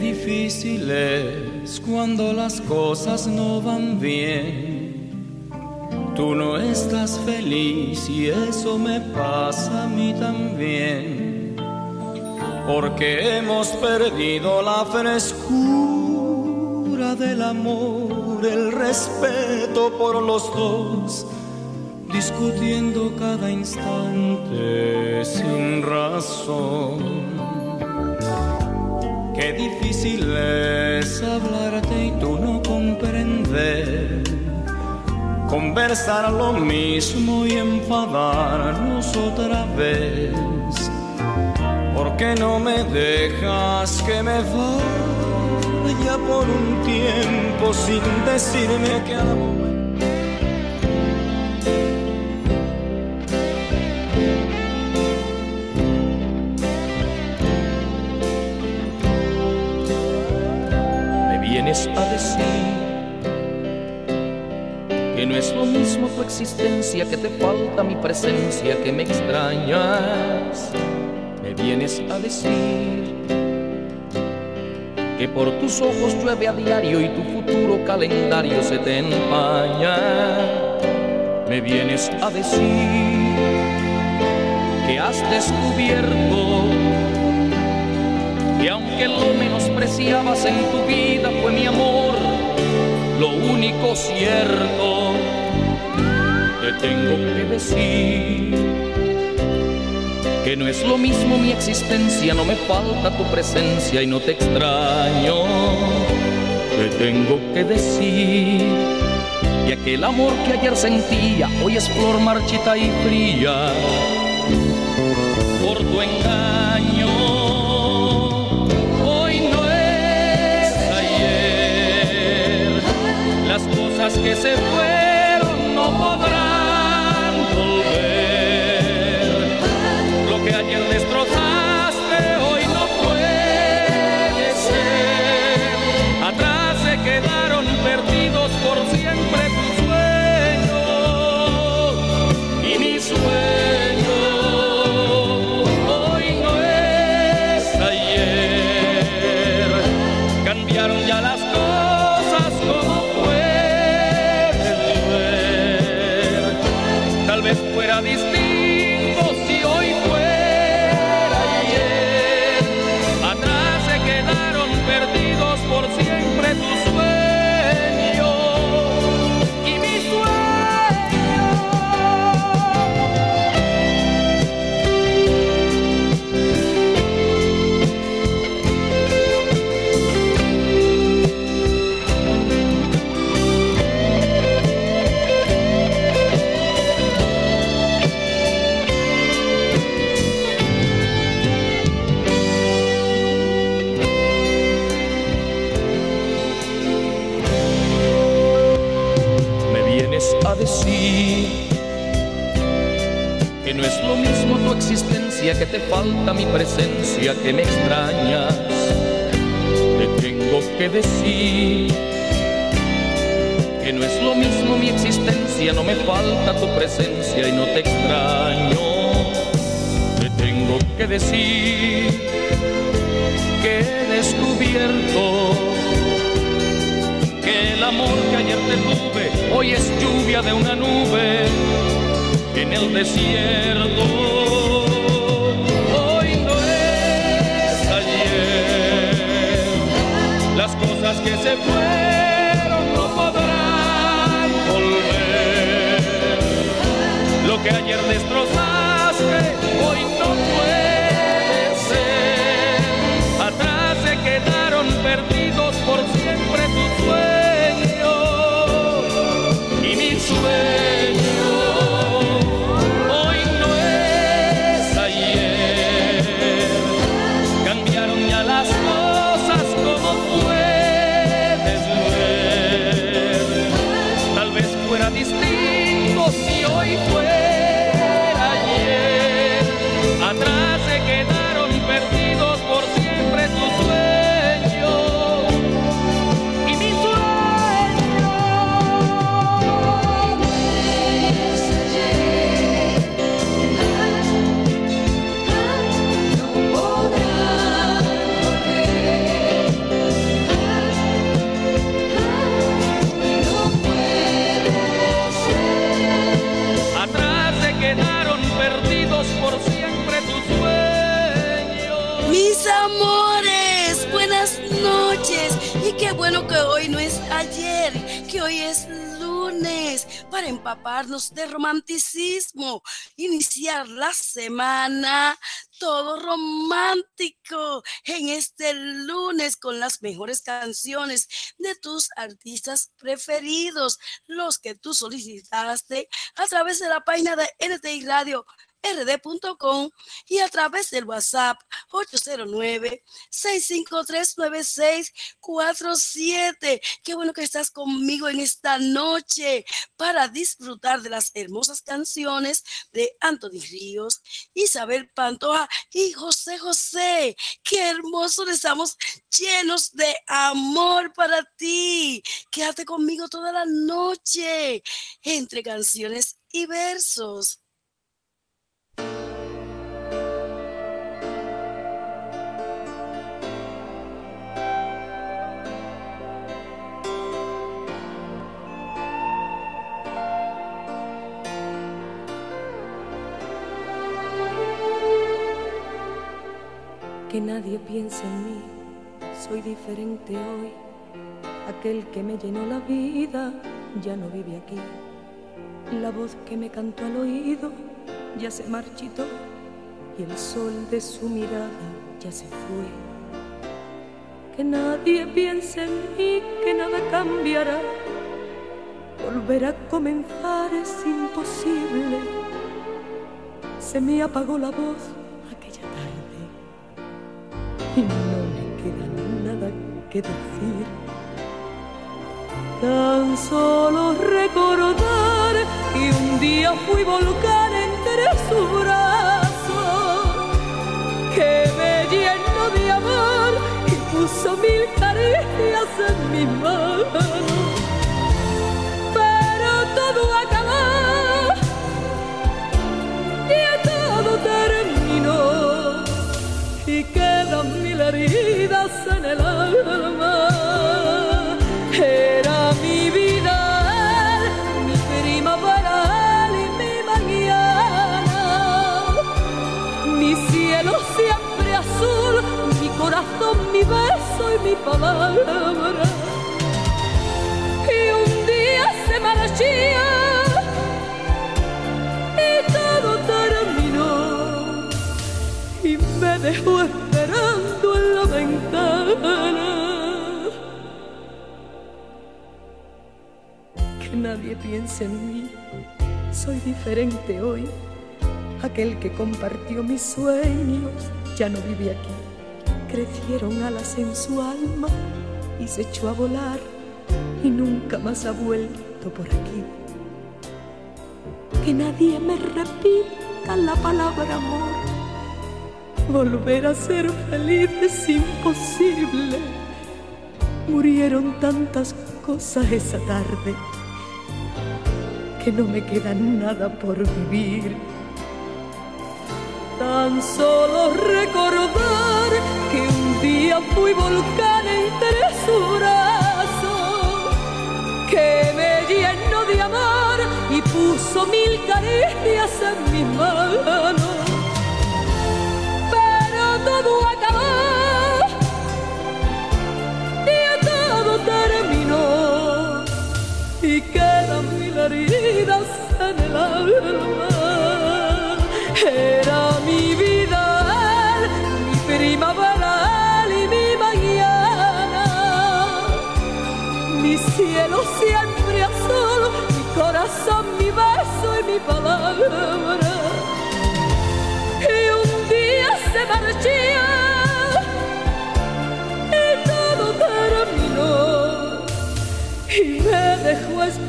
Difícil es cuando las cosas no van bien. Tú no estás feliz y eso me pasa a mí también. Porque hemos perdido la frescura del amor, el respeto por los dos, discutiendo cada instante sin razón. Difícil es hablarte y tú no comprender. Conversar lo mismo y enfadarnos otra vez. ¿Por qué no me dejas que me vaya por un tiempo sin decirme que amo? Existencia, que te falta mi presencia, que me extrañas. Me vienes a decir que por tus ojos llueve a diario y tu futuro calendario se te empaña. Me vienes a decir que has descubierto y aunque lo menospreciabas en tu vida fue mi amor, lo único cierto te tengo que decir que no es lo mismo mi existencia, no me falta tu presencia y no te extraño. Te tengo que decir y aquel amor que ayer sentía hoy es flor marchita y fría por tu engaño. que se existencia, que te falta mi presencia, que me extrañas. Te tengo que decir que no es lo mismo mi existencia, no me falta tu presencia y no te extraño. Te tengo que decir que he descubierto que el amor que ayer te tuve hoy es lluvia de una nube en el desierto. Se fueron Qué bueno que hoy no es ayer, que hoy es lunes para empaparnos de romanticismo, iniciar la semana todo romántico en este lunes con las mejores canciones de tus artistas preferidos, los que tú solicitaste a través de la página de NTI Radio rd.com y a través del WhatsApp 809-653-9647. Qué bueno que estás conmigo en esta noche para disfrutar de las hermosas canciones de Anthony Ríos, Isabel Pantoja y José José. Qué hermoso, estamos llenos de amor para ti. Quédate conmigo toda la noche entre canciones y versos. Que nadie piense en mí, soy diferente hoy. Aquel que me llenó la vida ya no vive aquí. La voz que me cantó al oído ya se marchitó y el sol de su mirada ya se fue. Que nadie piense en mí, que nada cambiará. Volver a comenzar es imposible. Se me apagó la voz y no me queda nada que decir. Tan solo recordar que un día fui volcán entre su brazo, que me llenó de amor y puso mil caricias en mi mano. Heridas en el alma. Era mi vida, mi primavera y mi mañana, mi cielo siempre azul, mi corazón, mi beso y mi palabra. Y un día se marchó y todo terminó y me dejó Que nadie piense en mí, soy diferente hoy. Aquel que compartió mis sueños ya no vive aquí. Crecieron alas en su alma y se echó a volar y nunca más ha vuelto por aquí. Que nadie me repita la palabra amor Volver a ser feliz es imposible. Murieron tantas cosas esa tarde que no me queda nada por vivir. Tan solo recordar que un día fui volcán entre su brazo, que me llenó de amor y puso mil caricias en mi mano y quedan mil heridas en el alma. Era mi vida, mi primavera y mi mañana, mi cielo siempre azul, mi corazón, mi beso y mi palabra. Me dejó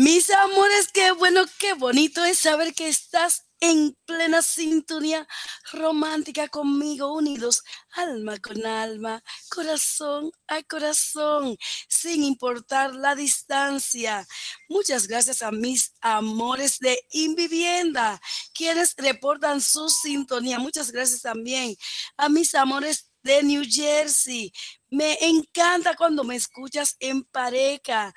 Mis amores, qué bueno, qué bonito es saber que estás en plena sintonía romántica conmigo, unidos alma con alma, corazón a corazón, sin importar la distancia. Muchas gracias a mis amores de Invivienda, quienes reportan su sintonía. Muchas gracias también a mis amores de New Jersey. Me encanta cuando me escuchas en pareja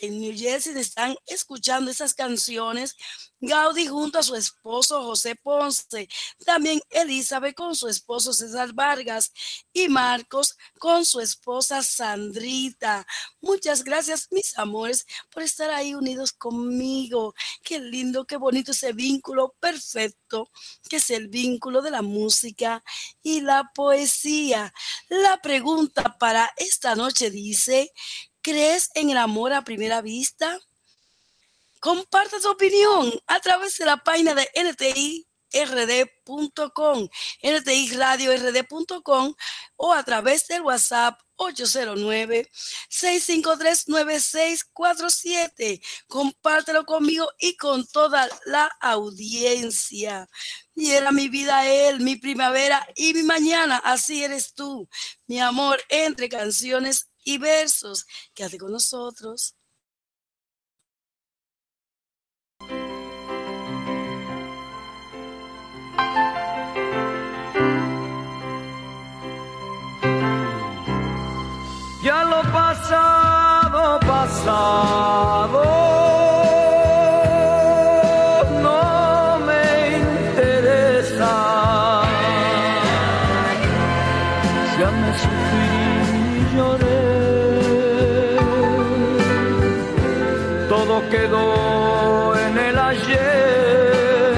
en New Jersey están escuchando esas canciones. Gaudí junto a su esposo José Ponce, también Elizabeth con su esposo César Vargas y Marcos con su esposa Sandrita. Muchas gracias, mis amores, por estar ahí unidos conmigo. Qué lindo, qué bonito ese vínculo perfecto, que es el vínculo de la música y la poesía. La pregunta para esta noche dice, ¿Crees en el amor a primera vista? Comparte tu opinión a través de la página de ntird.com, ntiradiord.com o a través del WhatsApp 809-653-9647. Compártelo conmigo y con toda la audiencia. Y era mi vida él, mi primavera y mi mañana. Así eres tú, mi amor, entre canciones y versos. Quédate con nosotros. Ya lo pasado, pasado.